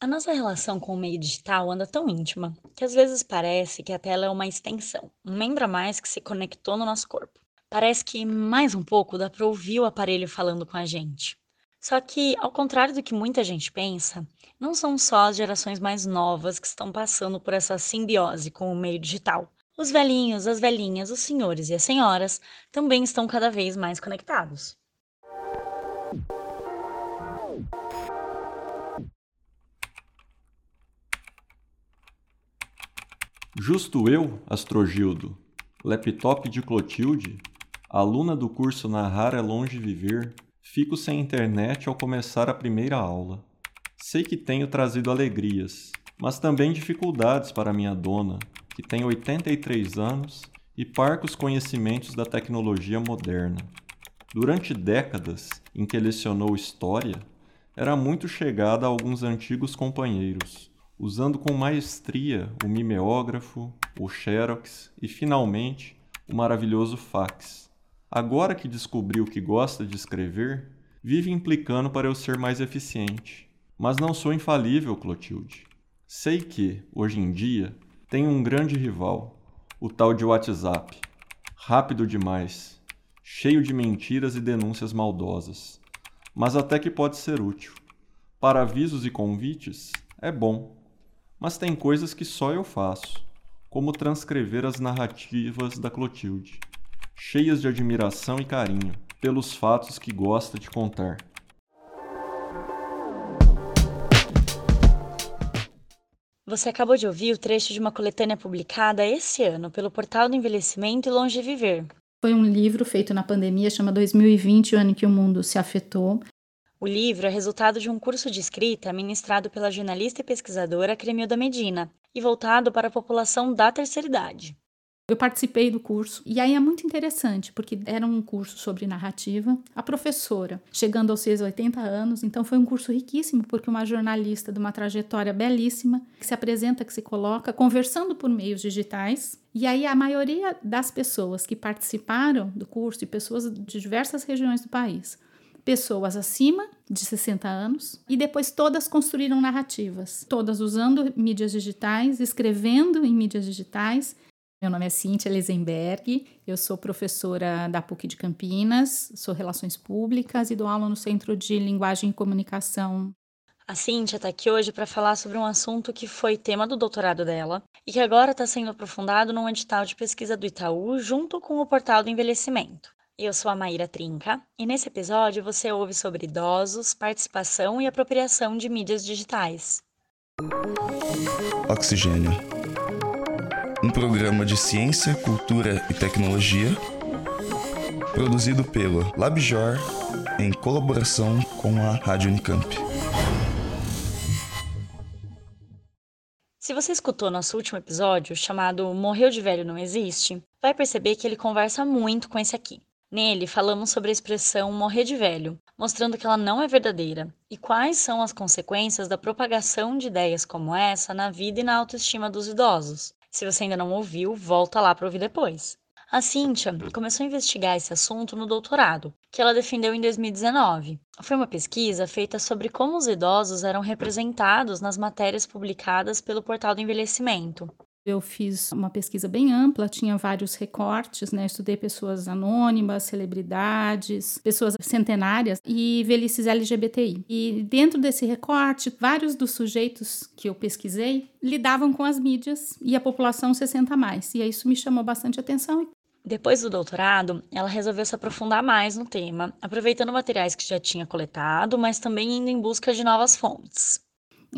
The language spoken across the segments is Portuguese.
A nossa relação com o meio digital anda tão íntima que às vezes parece que a tela é uma extensão, um membro a mais que se conectou no nosso corpo. Parece que mais um pouco dá para ouvir o aparelho falando com a gente. Só que, ao contrário do que muita gente pensa, não são só as gerações mais novas que estão passando por essa simbiose com o meio digital. Os velhinhos, as velhinhas, os senhores e as senhoras também estão cada vez mais conectados. Justo eu, Astrogildo, laptop de Clotilde, aluna do curso Narrar é Longe Viver, fico sem internet ao começar a primeira aula. Sei que tenho trazido alegrias, mas também dificuldades para minha dona, que tem 83 anos e parcos conhecimentos da tecnologia moderna. Durante décadas em que lecionou história, era muito chegada a alguns antigos companheiros usando com maestria o mimeógrafo, o xerox e, finalmente, o maravilhoso fax. Agora que descobriu que gosta de escrever, vive implicando para eu ser mais eficiente. Mas não sou infalível, Clotilde. Sei que, hoje em dia, tenho um grande rival, o tal de WhatsApp. Rápido demais, cheio de mentiras e denúncias maldosas. Mas até que pode ser útil. Para avisos e convites, é bom mas tem coisas que só eu faço, como transcrever as narrativas da Clotilde, cheias de admiração e carinho pelos fatos que gosta de contar. Você acabou de ouvir o trecho de uma coletânea publicada esse ano pelo Portal do Envelhecimento e Longe Viver. Foi um livro feito na pandemia, chama 2020, o ano em que o mundo se afetou, o livro é resultado de um curso de escrita ministrado pela jornalista e pesquisadora Cremilda Medina e voltado para a população da terceira idade. Eu participei do curso e aí é muito interessante, porque era um curso sobre narrativa. A professora, chegando aos seus 80 anos, então foi um curso riquíssimo, porque uma jornalista de uma trajetória belíssima, que se apresenta, que se coloca, conversando por meios digitais. E aí a maioria das pessoas que participaram do curso, e pessoas de diversas regiões do país, pessoas acima de 60 anos e depois todas construíram narrativas, todas usando mídias digitais, escrevendo em mídias digitais. Meu nome é Cíntia Lesenberg, eu sou professora da PUC de Campinas, sou Relações Públicas e dou aula no Centro de Linguagem e Comunicação. A Cíntia está aqui hoje para falar sobre um assunto que foi tema do doutorado dela e que agora está sendo aprofundado num edital de pesquisa do Itaú junto com o Portal do Envelhecimento. Eu sou a Maíra Trinca e nesse episódio você ouve sobre idosos, participação e apropriação de mídias digitais. Oxigênio. Um programa de ciência, cultura e tecnologia produzido pelo LabJOR em colaboração com a Rádio Unicamp. Se você escutou nosso último episódio, chamado Morreu de Velho Não Existe, vai perceber que ele conversa muito com esse aqui. Nele, falamos sobre a expressão morrer de velho, mostrando que ela não é verdadeira e quais são as consequências da propagação de ideias como essa na vida e na autoestima dos idosos. Se você ainda não ouviu, volta lá para ouvir depois. A Cíntia começou a investigar esse assunto no doutorado, que ela defendeu em 2019. Foi uma pesquisa feita sobre como os idosos eram representados nas matérias publicadas pelo Portal do Envelhecimento. Eu fiz uma pesquisa bem ampla, tinha vários recortes, né? Estudei pessoas anônimas, celebridades, pessoas centenárias e velhices LGBTI. E dentro desse recorte, vários dos sujeitos que eu pesquisei lidavam com as mídias e a população 60 mais. E isso me chamou bastante atenção depois do doutorado, ela resolveu se aprofundar mais no tema, aproveitando materiais que já tinha coletado, mas também indo em busca de novas fontes.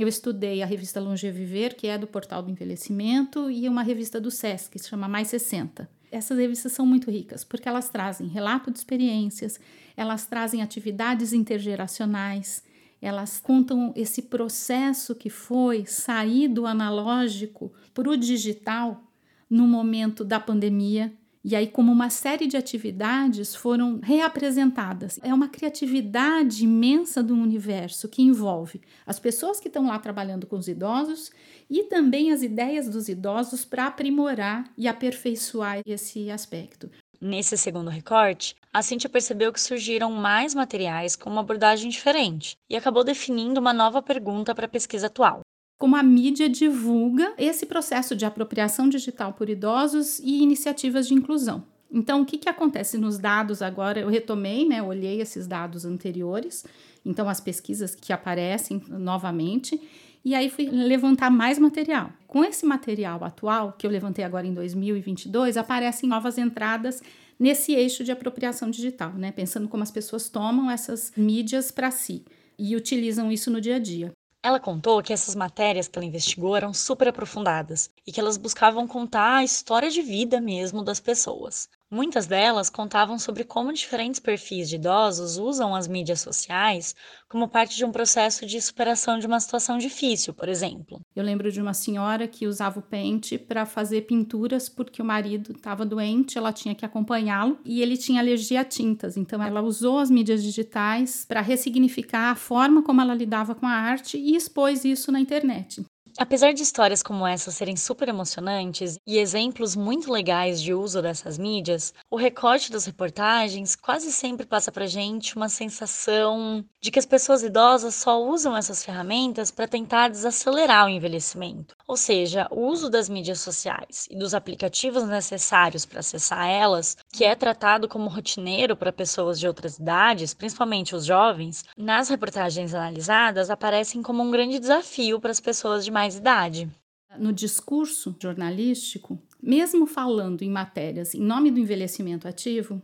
Eu estudei a revista Longe Viver, que é do Portal do Envelhecimento, e uma revista do SESC, que se chama Mais 60. Essas revistas são muito ricas, porque elas trazem relato de experiências, elas trazem atividades intergeracionais, elas contam esse processo que foi sair do analógico para o digital no momento da pandemia, e aí, como uma série de atividades foram reapresentadas. É uma criatividade imensa do universo que envolve as pessoas que estão lá trabalhando com os idosos e também as ideias dos idosos para aprimorar e aperfeiçoar esse aspecto. Nesse segundo recorte, a Cíntia percebeu que surgiram mais materiais com uma abordagem diferente e acabou definindo uma nova pergunta para a pesquisa atual. Como a mídia divulga esse processo de apropriação digital por idosos e iniciativas de inclusão. Então, o que, que acontece nos dados agora? Eu retomei, né, olhei esses dados anteriores, então as pesquisas que aparecem novamente, e aí fui levantar mais material. Com esse material atual, que eu levantei agora em 2022, aparecem novas entradas nesse eixo de apropriação digital, né? Pensando como as pessoas tomam essas mídias para si e utilizam isso no dia a dia. Ela contou que essas matérias que ela investigou eram super aprofundadas e que elas buscavam contar a história de vida mesmo das pessoas. Muitas delas contavam sobre como diferentes perfis de idosos usam as mídias sociais como parte de um processo de superação de uma situação difícil, por exemplo. Eu lembro de uma senhora que usava o pente para fazer pinturas porque o marido estava doente, ela tinha que acompanhá-lo e ele tinha alergia a tintas. Então ela usou as mídias digitais para ressignificar a forma como ela lidava com a arte e expôs isso na internet. Apesar de histórias como essa serem super emocionantes e exemplos muito legais de uso dessas mídias, o recorte das reportagens quase sempre passa pra gente uma sensação de que as pessoas idosas só usam essas ferramentas para tentar desacelerar o envelhecimento. Ou seja, o uso das mídias sociais e dos aplicativos necessários para acessar elas, que é tratado como rotineiro para pessoas de outras idades, principalmente os jovens, nas reportagens analisadas aparecem como um grande desafio para as pessoas de mais idade. No discurso jornalístico, mesmo falando em matérias em nome do envelhecimento ativo,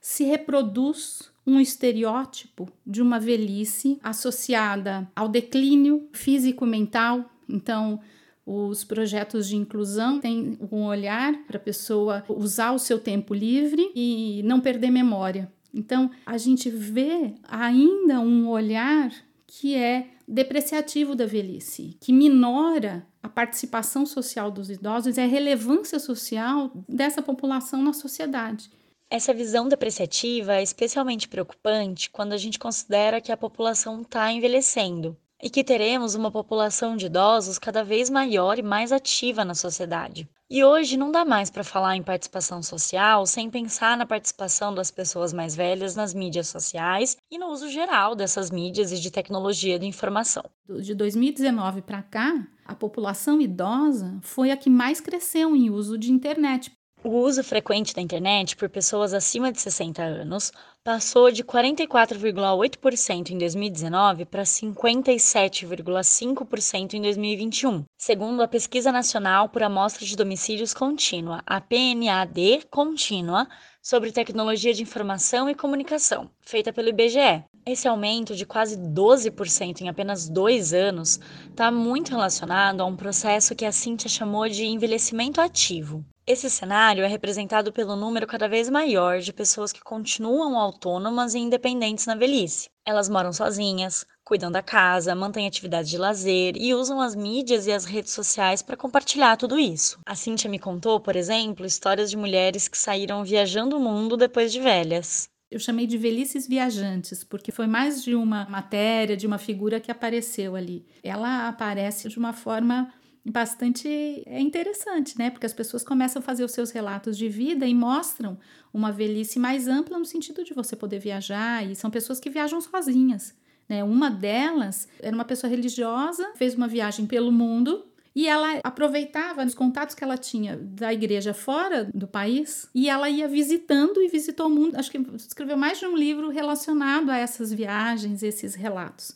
se reproduz um estereótipo de uma velhice associada ao declínio físico-mental. Então, os projetos de inclusão têm um olhar para a pessoa usar o seu tempo livre e não perder memória. Então, a gente vê ainda um olhar que é depreciativo da velhice, que minora a participação social dos idosos e a relevância social dessa população na sociedade. Essa visão depreciativa é especialmente preocupante quando a gente considera que a população está envelhecendo e que teremos uma população de idosos cada vez maior e mais ativa na sociedade. E hoje não dá mais para falar em participação social sem pensar na participação das pessoas mais velhas nas mídias sociais e no uso geral dessas mídias e de tecnologia de informação. De 2019 para cá, a população idosa foi a que mais cresceu em uso de internet, o uso frequente da internet por pessoas acima de 60 anos passou de 44,8% em 2019 para 57,5% em 2021, segundo a Pesquisa Nacional por Amostra de Domicílios Contínua, a PNAD Contínua, sobre tecnologia de informação e comunicação, feita pelo IBGE. Esse aumento de quase 12% em apenas dois anos está muito relacionado a um processo que a Cíntia chamou de envelhecimento ativo. Esse cenário é representado pelo número cada vez maior de pessoas que continuam autônomas e independentes na velhice. Elas moram sozinhas, cuidam da casa, mantêm atividades de lazer e usam as mídias e as redes sociais para compartilhar tudo isso. A Cintia me contou, por exemplo, histórias de mulheres que saíram viajando o mundo depois de velhas. Eu chamei de velhices viajantes, porque foi mais de uma matéria, de uma figura que apareceu ali. Ela aparece de uma forma bastante é interessante, né? Porque as pessoas começam a fazer os seus relatos de vida e mostram uma velhice mais ampla no sentido de você poder viajar, e são pessoas que viajam sozinhas. Né? Uma delas era uma pessoa religiosa, fez uma viagem pelo mundo e ela aproveitava os contatos que ela tinha da igreja fora do país e ela ia visitando e visitou o mundo. Acho que escreveu mais de um livro relacionado a essas viagens, esses relatos.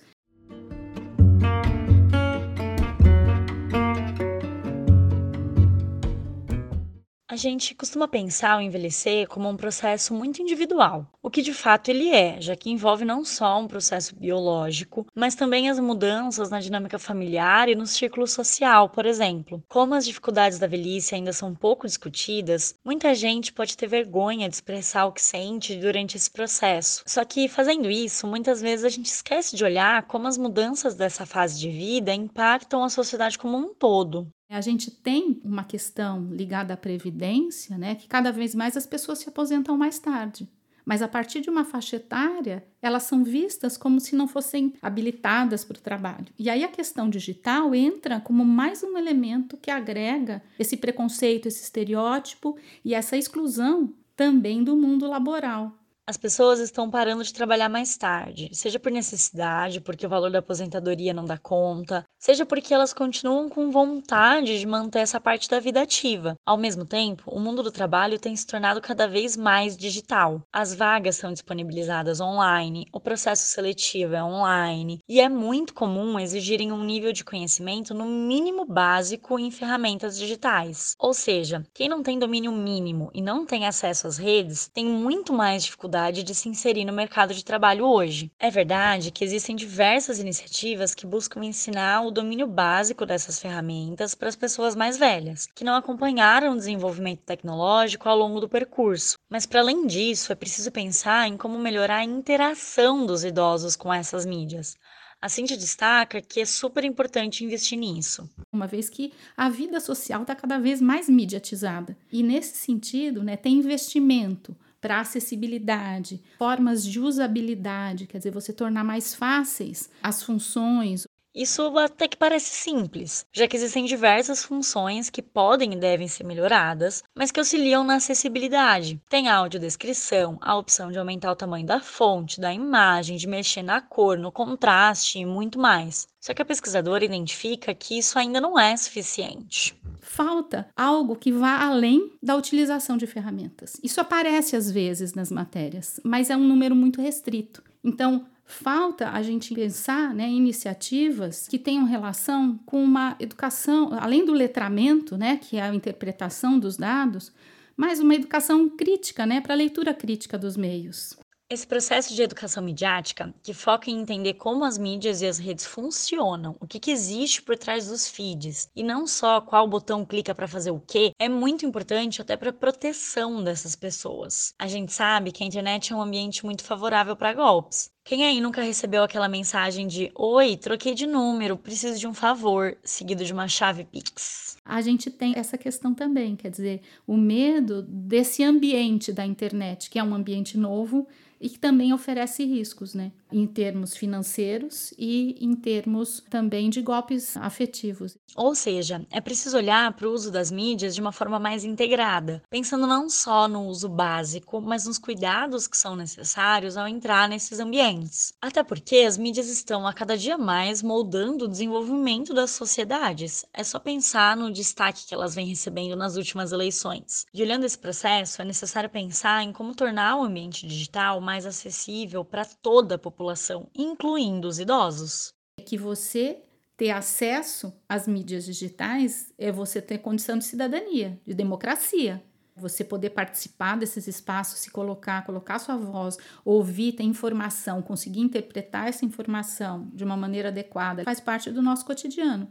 A gente costuma pensar o envelhecer como um processo muito individual, o que de fato ele é, já que envolve não só um processo biológico, mas também as mudanças na dinâmica familiar e no círculo social, por exemplo. Como as dificuldades da velhice ainda são pouco discutidas, muita gente pode ter vergonha de expressar o que sente durante esse processo. Só que fazendo isso, muitas vezes a gente esquece de olhar como as mudanças dessa fase de vida impactam a sociedade como um todo. A gente tem uma questão ligada à previdência, né, que cada vez mais as pessoas se aposentam mais tarde. Mas a partir de uma faixa etária, elas são vistas como se não fossem habilitadas para o trabalho. E aí a questão digital entra como mais um elemento que agrega esse preconceito, esse estereótipo e essa exclusão também do mundo laboral. As pessoas estão parando de trabalhar mais tarde, seja por necessidade, porque o valor da aposentadoria não dá conta, seja porque elas continuam com vontade de manter essa parte da vida ativa. Ao mesmo tempo, o mundo do trabalho tem se tornado cada vez mais digital. As vagas são disponibilizadas online, o processo seletivo é online, e é muito comum exigirem um nível de conhecimento no mínimo básico em ferramentas digitais. Ou seja, quem não tem domínio mínimo e não tem acesso às redes tem muito mais dificuldade dificuldade de se inserir no mercado de trabalho hoje. É verdade que existem diversas iniciativas que buscam ensinar o domínio básico dessas ferramentas para as pessoas mais velhas, que não acompanharam o desenvolvimento tecnológico ao longo do percurso. Mas, para além disso, é preciso pensar em como melhorar a interação dos idosos com essas mídias. A Cintia destaca que é super importante investir nisso. Uma vez que a vida social está cada vez mais mediatizada. E nesse sentido, né, tem investimento para acessibilidade, formas de usabilidade, quer dizer, você tornar mais fáceis as funções. Isso até que parece simples, já que existem diversas funções que podem e devem ser melhoradas, mas que auxiliam na acessibilidade. Tem a audiodescrição, a opção de aumentar o tamanho da fonte, da imagem, de mexer na cor, no contraste e muito mais. Só que a pesquisadora identifica que isso ainda não é suficiente falta algo que vá além da utilização de ferramentas. Isso aparece às vezes nas matérias, mas é um número muito restrito. Então, falta a gente pensar né, iniciativas que tenham relação com uma educação, além do letramento, né, que é a interpretação dos dados, mas uma educação crítica, né, para a leitura crítica dos meios. Esse processo de educação midiática, que foca em entender como as mídias e as redes funcionam, o que, que existe por trás dos feeds, e não só qual botão clica para fazer o quê, é muito importante até para a proteção dessas pessoas. A gente sabe que a internet é um ambiente muito favorável para golpes. Quem aí nunca recebeu aquela mensagem de Oi, troquei de número, preciso de um favor, seguido de uma chave Pix? A gente tem essa questão também, quer dizer, o medo desse ambiente da internet, que é um ambiente novo e que também oferece riscos, né? Em termos financeiros e em termos também de golpes afetivos. Ou seja, é preciso olhar para o uso das mídias de uma forma mais integrada, pensando não só no uso básico, mas nos cuidados que são necessários ao entrar nesses ambientes. Até porque as mídias estão a cada dia mais moldando o desenvolvimento das sociedades. É só pensar no destaque que elas vêm recebendo nas últimas eleições. E olhando esse processo, é necessário pensar em como tornar o ambiente digital mais acessível para toda a população, incluindo os idosos. É que você ter acesso às mídias digitais é você ter condição de cidadania, de democracia. Você poder participar desses espaços, se colocar, colocar sua voz, ouvir, ter informação, conseguir interpretar essa informação de uma maneira adequada, faz parte do nosso cotidiano.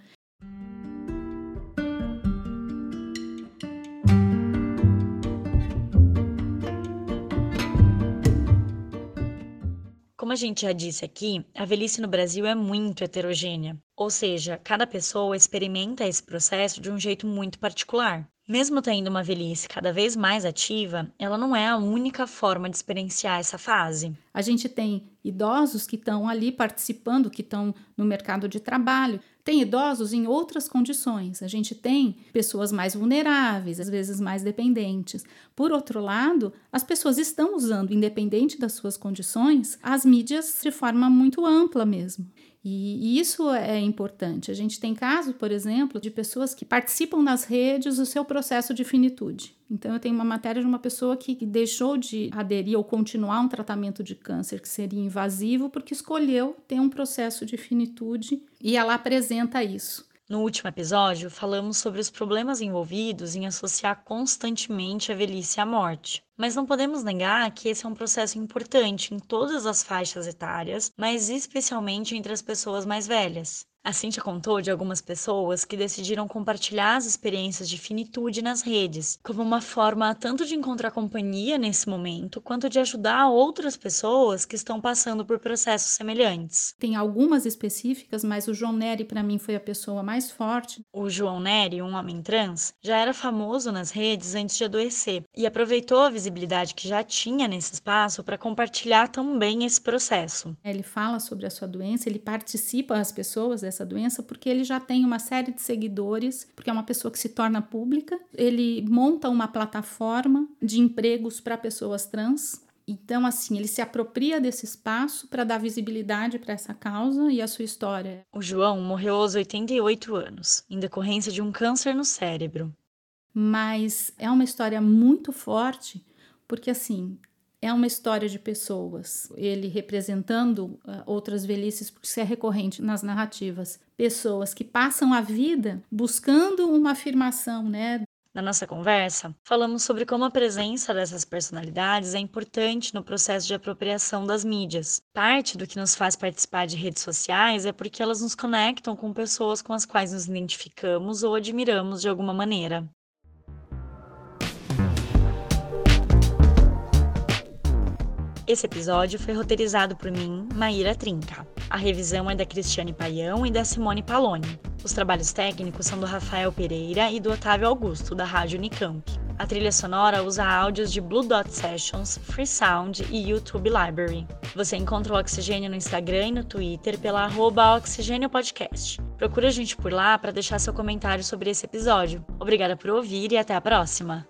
Como a gente já disse aqui, a velhice no Brasil é muito heterogênea, ou seja, cada pessoa experimenta esse processo de um jeito muito particular. Mesmo tendo uma velhice cada vez mais ativa, ela não é a única forma de experienciar essa fase. A gente tem idosos que estão ali participando, que estão no mercado de trabalho, tem idosos em outras condições. A gente tem pessoas mais vulneráveis, às vezes mais dependentes. Por outro lado, as pessoas estão usando, independente das suas condições, as mídias de forma muito ampla mesmo. E, isso é importante. A gente tem casos, por exemplo, de pessoas que participam nas redes do seu processo de finitude. Então, eu tenho uma matéria de uma pessoa que deixou de aderir ou continuar um tratamento de câncer que seria invasivo porque escolheu ter um processo de finitude e ela apresenta isso. No último episódio, falamos sobre os problemas envolvidos em associar constantemente a velhice à morte. Mas não podemos negar que esse é um processo importante em todas as faixas etárias, mas especialmente entre as pessoas mais velhas. A Cintia contou de algumas pessoas que decidiram compartilhar as experiências de finitude nas redes, como uma forma tanto de encontrar companhia nesse momento, quanto de ajudar outras pessoas que estão passando por processos semelhantes. Tem algumas específicas, mas o João Neri para mim foi a pessoa mais forte. O João Neri, um homem trans, já era famoso nas redes antes de adoecer e aproveitou a visibilidade que já tinha nesse espaço para compartilhar também esse processo. Ele fala sobre a sua doença, ele participa as pessoas dessa doença porque ele já tem uma série de seguidores, porque é uma pessoa que se torna pública. Ele monta uma plataforma de empregos para pessoas trans. Então, assim, ele se apropria desse espaço para dar visibilidade para essa causa e a sua história. O João morreu aos 88 anos, em decorrência de um câncer no cérebro. Mas é uma história muito forte, porque assim, é uma história de pessoas, ele representando uh, outras velhices, porque isso é recorrente nas narrativas. Pessoas que passam a vida buscando uma afirmação, né? Na nossa conversa, falamos sobre como a presença dessas personalidades é importante no processo de apropriação das mídias. Parte do que nos faz participar de redes sociais é porque elas nos conectam com pessoas com as quais nos identificamos ou admiramos de alguma maneira. Esse episódio foi roteirizado por mim, Maíra Trinca. A revisão é da Cristiane Paião e da Simone Paloni. Os trabalhos técnicos são do Rafael Pereira e do Otávio Augusto, da Rádio Unicamp. A trilha sonora usa áudios de Blue Dot Sessions, Free Sound e YouTube Library. Você encontra o Oxigênio no Instagram e no Twitter pela arroba Oxigênio Podcast. Procura a gente por lá para deixar seu comentário sobre esse episódio. Obrigada por ouvir e até a próxima!